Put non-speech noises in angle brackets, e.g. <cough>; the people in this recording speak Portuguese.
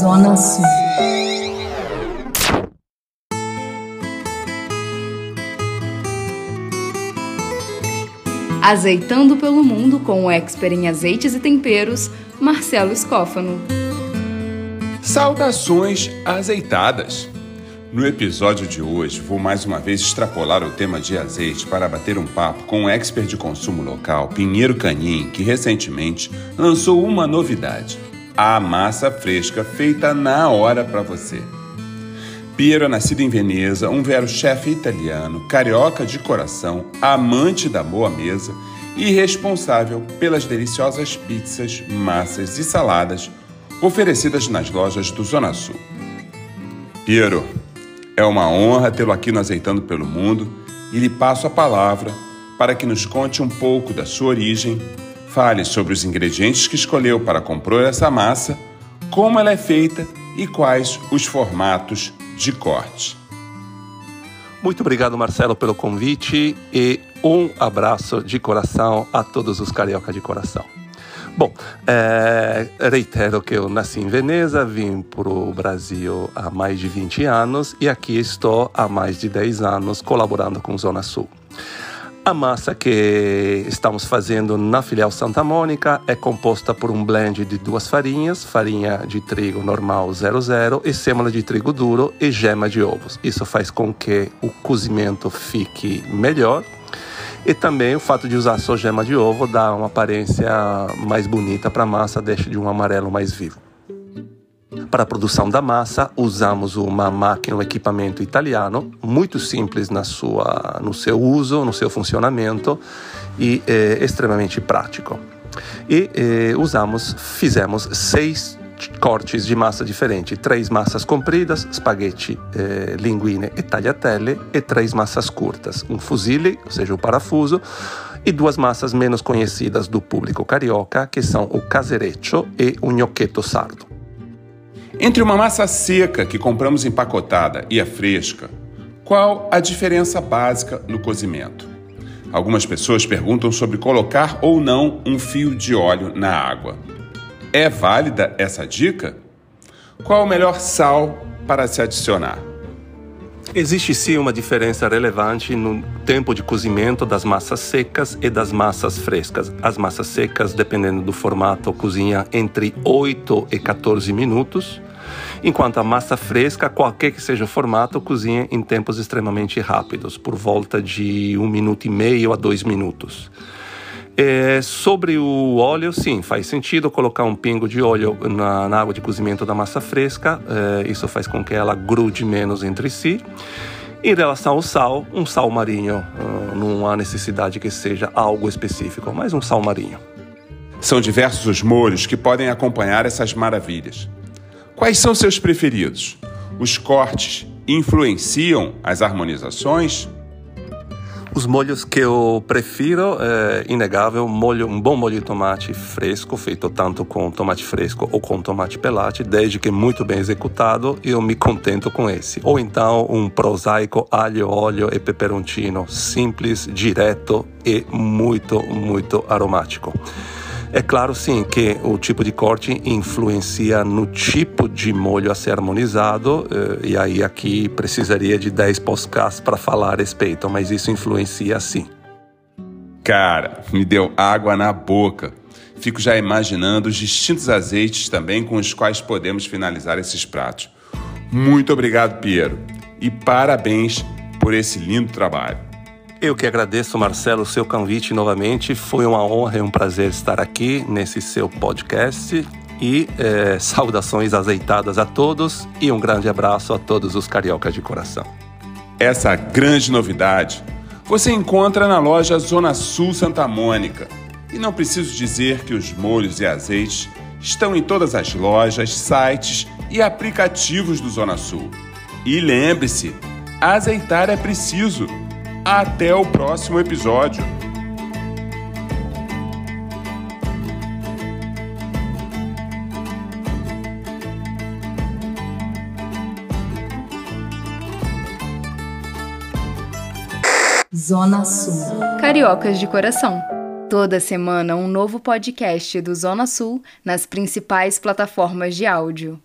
Zona Sul. Azeitando pelo mundo com o expert em azeites e temperos, Marcelo Escófano. Saudações azeitadas! No episódio de hoje, vou mais uma vez extrapolar o tema de azeite para bater um papo com o expert de consumo local, Pinheiro Canim, que recentemente lançou uma novidade: a massa fresca feita na hora para você. Piero é nascido em Veneza, um vero chefe italiano, carioca de coração, amante da boa mesa e responsável pelas deliciosas pizzas, massas e saladas oferecidas nas lojas do Zona Sul. Piero, é uma honra tê-lo aqui no Azeitando pelo Mundo e lhe passo a palavra para que nos conte um pouco da sua origem, fale sobre os ingredientes que escolheu para compor essa massa, como ela é feita e quais os formatos de corte. Muito obrigado, Marcelo, pelo convite e um abraço de coração a todos os carioca de coração. Bom, é, reitero que eu nasci em Veneza, vim para o Brasil há mais de 20 anos e aqui estou há mais de 10 anos colaborando com Zona Sul. A massa que estamos fazendo na filial Santa Mônica é composta por um blend de duas farinhas, farinha de trigo normal 00 e sêmola de trigo duro e gema de ovos. Isso faz com que o cozimento fique melhor e também o fato de usar só gema de ovo dá uma aparência mais bonita para a massa, deixa de um amarelo mais vivo. Para a produção da massa, usamos uma máquina, um equipamento italiano, muito simples na sua, no seu uso, no seu funcionamento e é, extremamente prático. E é, usamos, fizemos seis cortes de massa diferentes, três massas compridas, spaghetti, eh, linguine e tagliatelle, e três massas curtas, um fusilli, ou seja, o parafuso, e duas massas menos conhecidas do público carioca, que são o casereccio e o gnoccheto sardo. Entre uma massa seca que compramos empacotada e a fresca, qual a diferença básica no cozimento? Algumas pessoas perguntam sobre colocar ou não um fio de óleo na água. É válida essa dica? Qual o melhor sal para se adicionar? Existe sim uma diferença relevante no tempo de cozimento das massas secas e das massas frescas. As massas secas, dependendo do formato, cozinham entre 8 e 14 minutos, enquanto a massa fresca, qualquer que seja o formato, cozinha em tempos extremamente rápidos, por volta de um minuto e meio a dois minutos. É, sobre o óleo, sim, faz sentido colocar um pingo de óleo na, na água de cozimento da massa fresca. É, isso faz com que ela grude menos entre si. Em relação ao sal, um sal marinho, uh, não há necessidade que seja algo específico, mas um sal marinho. São diversos os molhos que podem acompanhar essas maravilhas. Quais são seus preferidos? Os cortes influenciam as harmonizações? Os molhos que eu prefiro, é inegável, molho, um bom molho de tomate fresco, feito tanto com tomate fresco ou com tomate pelate, desde que muito bem executado, eu me contento com esse. Ou então um prosaico alho, óleo e peperoncino, simples, direto e muito, muito aromático. É claro, sim, que o tipo de corte influencia no tipo de molho a ser harmonizado, eh, e aí aqui precisaria de 10 podcasts para falar a respeito, mas isso influencia sim. Cara, me deu água na boca. Fico já imaginando os distintos azeites também com os quais podemos finalizar esses pratos. Muito obrigado, Piero, e parabéns por esse lindo trabalho. Eu que agradeço, Marcelo, o seu convite novamente. Foi uma honra e um prazer estar aqui nesse seu podcast. E é, <laughs> saudações azeitadas a todos e um grande abraço a todos os cariocas de coração. Essa grande novidade você encontra na loja Zona Sul Santa Mônica. E não preciso dizer que os molhos e azeites estão em todas as lojas, sites e aplicativos do Zona Sul. E lembre-se, azeitar é preciso. Até o próximo episódio. Zona Sul. Cariocas de coração. Toda semana um novo podcast do Zona Sul nas principais plataformas de áudio.